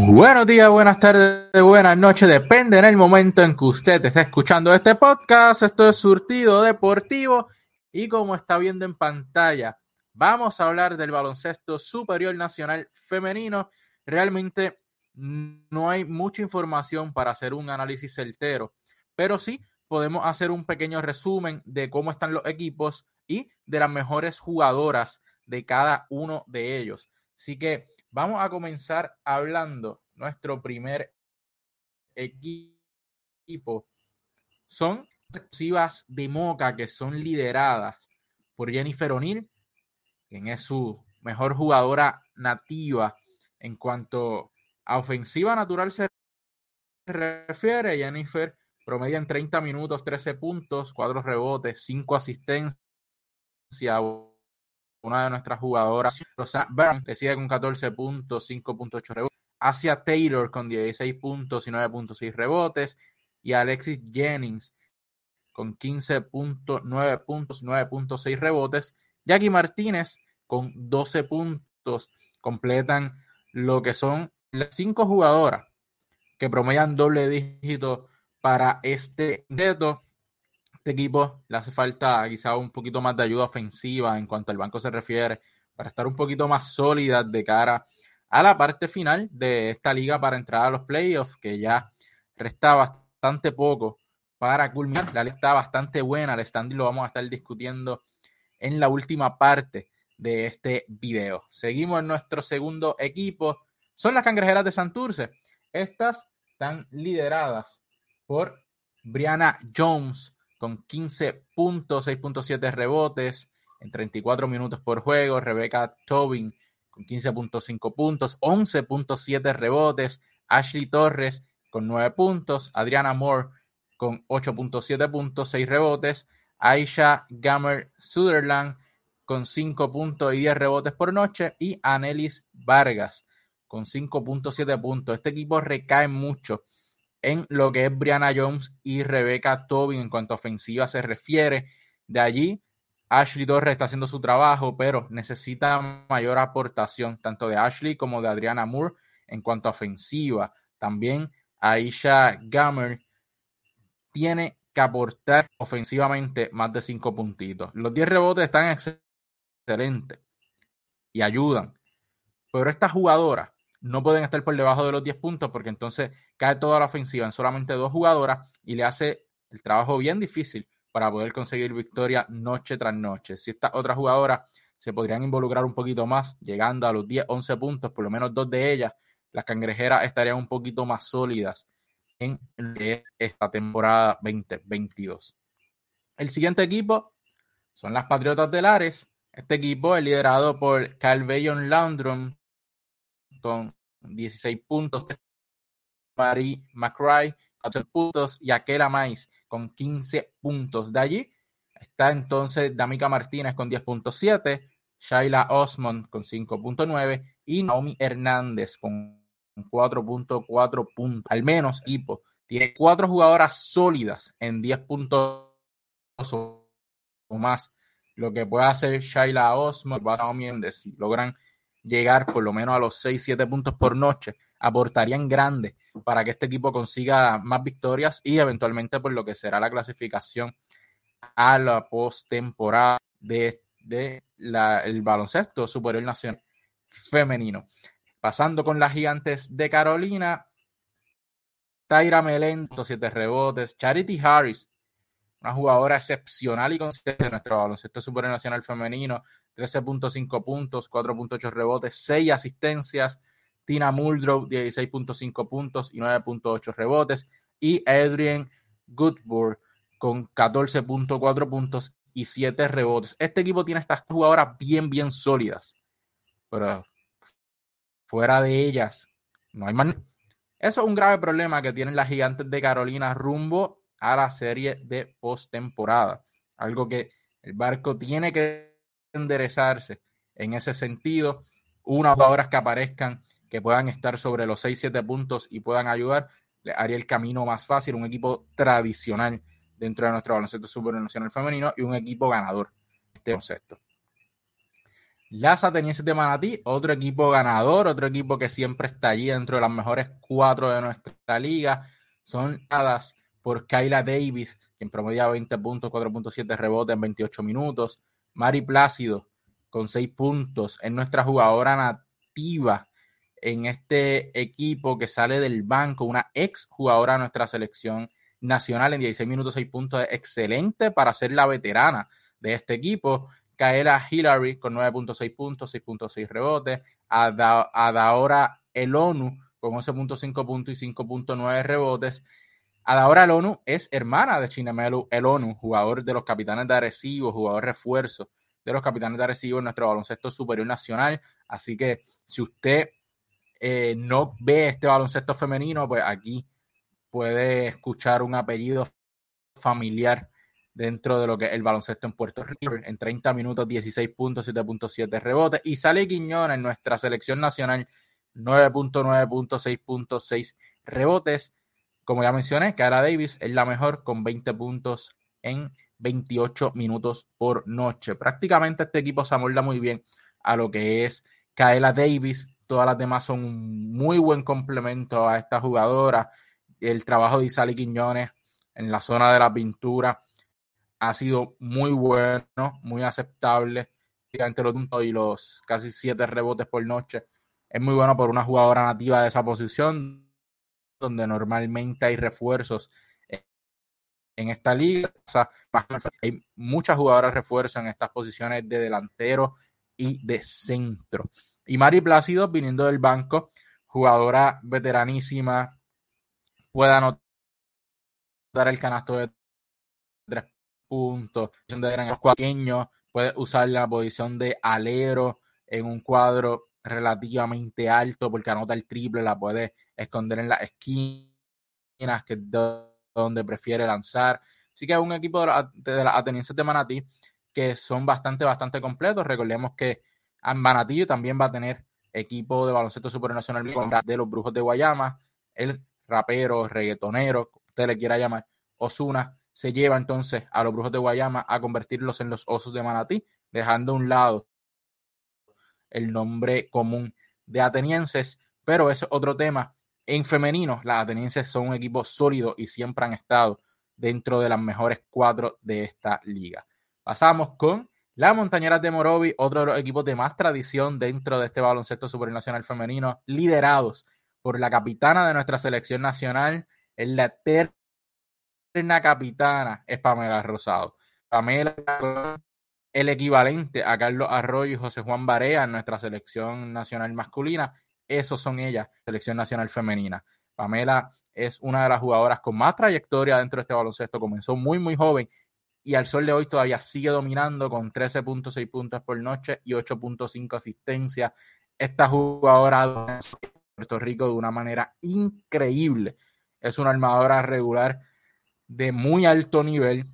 Buenos días, buenas tardes, buenas noches, depende en el momento en que usted esté escuchando este podcast. Esto es Surtido Deportivo y como está viendo en pantalla, vamos a hablar del baloncesto superior nacional femenino. Realmente no hay mucha información para hacer un análisis certero, pero sí podemos hacer un pequeño resumen de cómo están los equipos y de las mejores jugadoras de cada uno de ellos. Así que Vamos a comenzar hablando nuestro primer equipo. Son exclusivas de Moca que son lideradas por Jennifer O'Neill, quien es su mejor jugadora nativa en cuanto a ofensiva natural se refiere. Jennifer promedia en 30 minutos 13 puntos, 4 rebotes, 5 asistencias, una de nuestras jugadoras. Rosa Byrne le sigue con 14 puntos, 5.8 rebotes. Asia Taylor con 16 puntos y 9.6 rebotes. Y Alexis Jennings con 15.9 puntos, 9.6 rebotes. Jackie Martínez con 12 puntos. Completan lo que son las cinco jugadoras que promedian doble dígito para este reto este equipo le hace falta quizá un poquito más de ayuda ofensiva en cuanto al banco se refiere, para estar un poquito más sólida de cara a la parte final de esta liga para entrar a los playoffs, que ya resta bastante poco para culminar. La lista está bastante buena, el standing lo vamos a estar discutiendo en la última parte de este video. Seguimos en nuestro segundo equipo, son las cangrejeras de Santurce. Estas están lideradas por Brianna Jones, con 15 puntos, 6.7 rebotes en 34 minutos por juego. Rebecca Tobin con 15.5 puntos, 11.7 rebotes. Ashley Torres con 9 puntos. Adriana Moore con 8.7 puntos, 6 rebotes. Aisha Gamer Sutherland con 5 puntos y 10 rebotes por noche. Y Anelis Vargas con 5.7 puntos. Este equipo recae mucho en lo que es Brianna Jones y Rebecca Tobin en cuanto a ofensiva se refiere. De allí, Ashley Torres está haciendo su trabajo, pero necesita mayor aportación tanto de Ashley como de Adriana Moore en cuanto a ofensiva. También Aisha Gamer tiene que aportar ofensivamente más de cinco puntitos. Los 10 rebotes están excelentes y ayudan. Pero esta jugadora no pueden estar por debajo de los 10 puntos porque entonces cae toda la ofensiva en solamente dos jugadoras y le hace el trabajo bien difícil para poder conseguir victoria noche tras noche. Si estas otras jugadoras se podrían involucrar un poquito más, llegando a los 10, 11 puntos, por lo menos dos de ellas, las cangrejeras estarían un poquito más sólidas en esta temporada 2022. El siguiente equipo son las Patriotas de Lares. Este equipo es liderado por Calveyon Landrum, con 16 puntos, Marie McRae, 14 puntos, y Aquela Mais con 15 puntos. De allí está entonces Damika Martínez con 10.7, Shaila Osmond con 5.9 y Naomi Hernández con 4.4 puntos. Al menos equipo tiene cuatro jugadoras sólidas en 10 puntos o más. Lo que puede hacer Shaila Osmond, Naomi Hernández, logran llegar por lo menos a los 6, 7 puntos por noche, aportarían grande para que este equipo consiga más victorias y eventualmente por lo que será la clasificación a la postemporada de, de el baloncesto superior nacional femenino. Pasando con las gigantes de Carolina, Tyra Melento, 7 rebotes, Charity Harris, una jugadora excepcional y consistente en nuestro baloncesto superior nacional femenino, 13.5 puntos, 4.8 rebotes, 6 asistencias. Tina Muldrow, 16.5 puntos y 9.8 rebotes. Y Adrian Goodburg con 14.4 puntos y 7 rebotes. Este equipo tiene estas jugadoras bien, bien sólidas. Pero fuera de ellas, no hay más. Eso es un grave problema que tienen las gigantes de Carolina rumbo a la serie de postemporada. Algo que el barco tiene que enderezarse en ese sentido. Unas jugadoras que aparezcan que puedan estar sobre los 6-7 puntos y puedan ayudar, le haría el camino más fácil. Un equipo tradicional dentro de nuestro baloncesto supernacional femenino y un equipo ganador. Este concepto. Las Atenienses de Manatí, otro equipo ganador, otro equipo que siempre está allí dentro de las mejores cuatro de nuestra liga, son dadas por Kyla Davis, quien promedia 20 puntos, 4.7 rebotes en 28 minutos. Mari Plácido, con 6 puntos, es nuestra jugadora nativa en este equipo que sale del banco, una ex jugadora de nuestra selección nacional en 16 minutos, 6 puntos, excelente para ser la veterana de este equipo. Kaela Hillary con 9.6 puntos, 6.6 rebotes. Adaora Elonu con 11.5 puntos y 5.9 rebotes. Adaora Elonu es hermana de Chinemelu Elonu, jugador de los Capitanes de Arecibo, jugador refuerzo de los Capitanes de Arecibo en nuestro baloncesto superior nacional. Así que si usted eh, no ve este baloncesto femenino, pues aquí puede escuchar un apellido familiar dentro de lo que es el baloncesto en Puerto Rico. En 30 minutos, 16 puntos, 7.7 rebotes. Y sale Quiñón en nuestra selección nacional, 9.9 puntos, 6.6 rebotes. Como ya mencioné, Cara Davis es la mejor con 20 puntos en 28 minutos por noche. Prácticamente este equipo se amolda muy bien a lo que es Kaela Davis. Todas las demás son un muy buen complemento a esta jugadora. El trabajo de Isali Quiñones en la zona de la pintura ha sido muy bueno, muy aceptable. Entre los puntos y los casi siete rebotes por noche. Es muy bueno por una jugadora nativa de esa posición, donde normalmente hay refuerzos en esta liga. hay muchas jugadoras refuerzos en estas posiciones de delantero y de centro. Y Mari Plácido, viniendo del banco, jugadora veteranísima, puede anotar el canasto de tres puntos, de gran pequeño, puede usar la posición de alero en un cuadro relativamente alto porque anota el triple, la puede esconder en las esquinas, que es donde prefiere lanzar. Así que es un equipo de, las atenienses de Manatí que son bastante, bastante completos. Recordemos que Manatí también va a tener equipo de baloncesto supernacional de los Brujos de Guayama, el rapero, reggaetonero, usted le quiera llamar, Osuna, se lleva entonces a los brujos de Guayama a convertirlos en los osos de Manatí, dejando a un lado el nombre común de atenienses, pero es otro tema. En femenino, las atenienses son un equipo sólido y siempre han estado dentro de las mejores cuatro de esta liga. Pasamos con las Montañeras de Morovi, otro de los equipos de más tradición dentro de este baloncesto supernacional femenino, liderados por la capitana de nuestra selección nacional, el la una capitana es Pamela Rosado. Pamela, el equivalente a Carlos Arroyo y José Juan Barea en nuestra selección nacional masculina, esos son ellas, selección nacional femenina. Pamela es una de las jugadoras con más trayectoria dentro de este baloncesto, comenzó muy, muy joven y al sol de hoy todavía sigue dominando con 13.6 puntos por noche y 8.5 asistencia. Esta jugadora de Puerto Rico de una manera increíble. Es una armadora regular de muy alto nivel,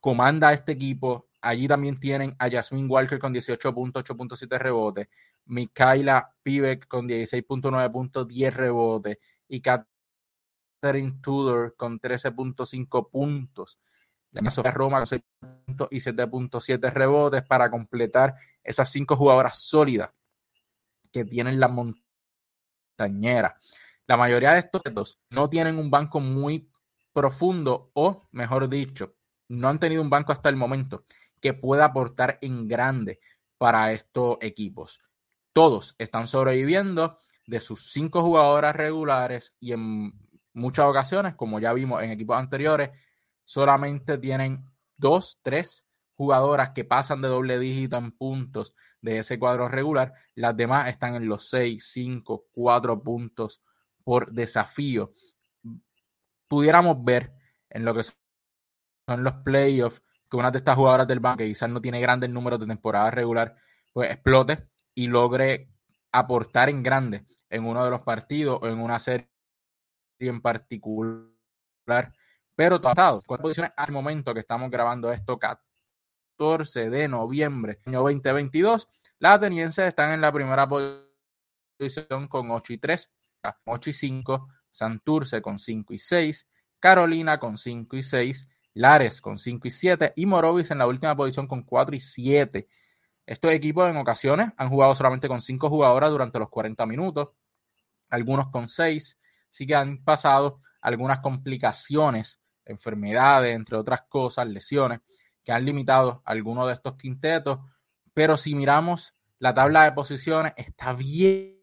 comanda a este equipo. Allí también tienen a Jasmine Walker con 18.8.7 rebotes, Mikaela Pivek con 16.9 puntos, 10 rebotes y Catherine Tudor con 13.5 puntos. La Roma con 6 puntos y 7.7 rebotes para completar esas cinco jugadoras sólidas que tienen la montañera. La mayoría de estos dos no tienen un banco muy profundo o, mejor dicho, no han tenido un banco hasta el momento que pueda aportar en grande para estos equipos. Todos están sobreviviendo de sus cinco jugadoras regulares y en muchas ocasiones, como ya vimos en equipos anteriores, solamente tienen dos, tres jugadoras que pasan de doble dígito en puntos de ese cuadro regular. Las demás están en los seis, cinco, cuatro puntos por desafío pudiéramos ver en lo que son los playoffs que una de estas jugadoras del banco, que quizás no tiene grandes números de temporada regular, pues explote y logre aportar en grande en uno de los partidos o en una serie en particular. Pero todo con posiciones al momento que estamos grabando esto, 14 de noviembre, año 2022, las atenienses están en la primera posición con 8 y 3, 8 y 5, Santurce con 5 y 6, Carolina con 5 y 6, Lares con 5 y 7 y Morovis en la última posición con 4 y 7. Estos equipos en ocasiones han jugado solamente con cinco jugadoras durante los 40 minutos, algunos con seis, sí que han pasado algunas complicaciones, enfermedades, entre otras cosas, lesiones, que han limitado algunos de estos quintetos, pero si miramos la tabla de posiciones, está bien,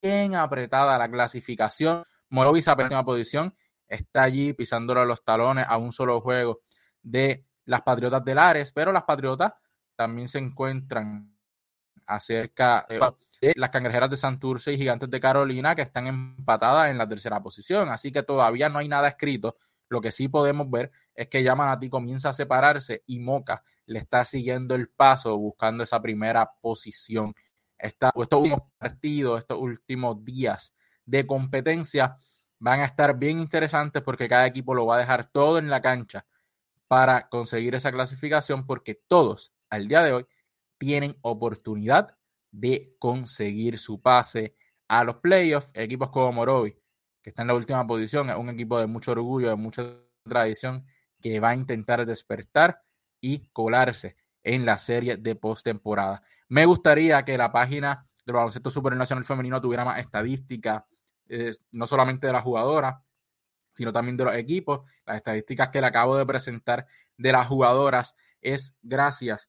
bien apretada la clasificación. Morovis a última posición está allí pisándole los talones a un solo juego de las Patriotas de Lares, pero las Patriotas también se encuentran acerca de las cangrejeras de Santurce y Gigantes de Carolina que están empatadas en la tercera posición. Así que todavía no hay nada escrito. Lo que sí podemos ver es que ya Manatí comienza a separarse y Moca le está siguiendo el paso buscando esa primera posición. estos últimos partidos, estos últimos días de competencia van a estar bien interesantes porque cada equipo lo va a dejar todo en la cancha para conseguir esa clasificación porque todos al día de hoy tienen oportunidad de conseguir su pase a los playoffs. Equipos como Morovi, que está en la última posición, es un equipo de mucho orgullo, de mucha tradición, que va a intentar despertar y colarse en la serie de postemporada. Me gustaría que la página del baloncesto supernacional femenino tuviera más estadísticas, eh, no solamente de la jugadora, sino también de los equipos. Las estadísticas que le acabo de presentar de las jugadoras es gracias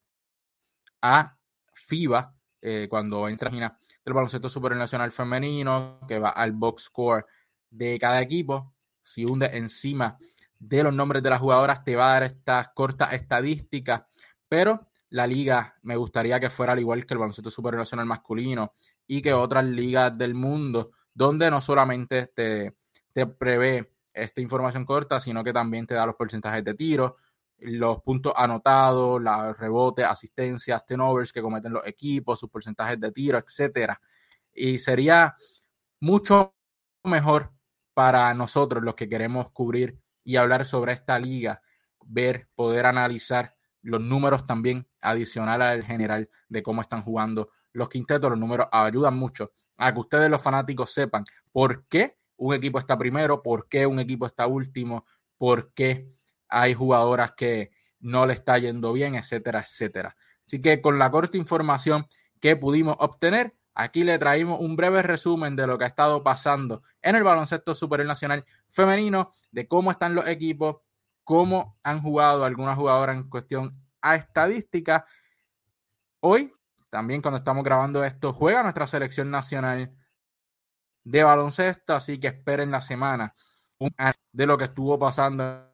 a FIBA eh, cuando entra la del baloncesto supernacional femenino, que va al box score de cada equipo. Si hunde encima de los nombres de las jugadoras, te va a dar estas cortas estadísticas, pero la liga me gustaría que fuera al igual que el baloncesto supernacional masculino y que otras ligas del mundo, donde no solamente te, te prevé esta información corta, sino que también te da los porcentajes de tiro, los puntos anotados, los rebotes, asistencias, turnovers que cometen los equipos, sus porcentajes de tiro, etcétera. Y sería mucho mejor para nosotros los que queremos cubrir y hablar sobre esta liga, ver, poder analizar los números también adicionales al general de cómo están jugando los quintetos. Los números ayudan mucho a que ustedes los fanáticos sepan por qué un equipo está primero, por qué un equipo está último, por qué hay jugadoras que no le está yendo bien, etcétera, etcétera. Así que con la corta información que pudimos obtener, aquí le traímos un breve resumen de lo que ha estado pasando en el baloncesto superior nacional femenino, de cómo están los equipos, cómo han jugado algunas jugadoras en cuestión a estadística. Hoy, también cuando estamos grabando esto, juega nuestra selección nacional de baloncesto, así que esperen la semana de lo que estuvo pasando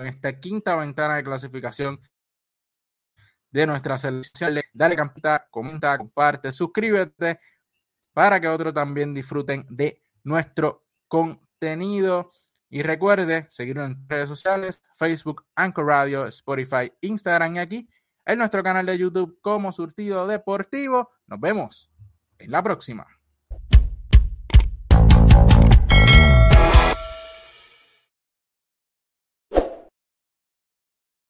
en esta quinta ventana de clasificación de nuestra selección. Dale campita, comenta, comparte, suscríbete para que otros también disfruten de nuestro contenido. Y recuerde seguirnos en redes sociales, Facebook, Anchor Radio, Spotify, Instagram y aquí en nuestro canal de YouTube como Surtido Deportivo. Nos vemos en la próxima.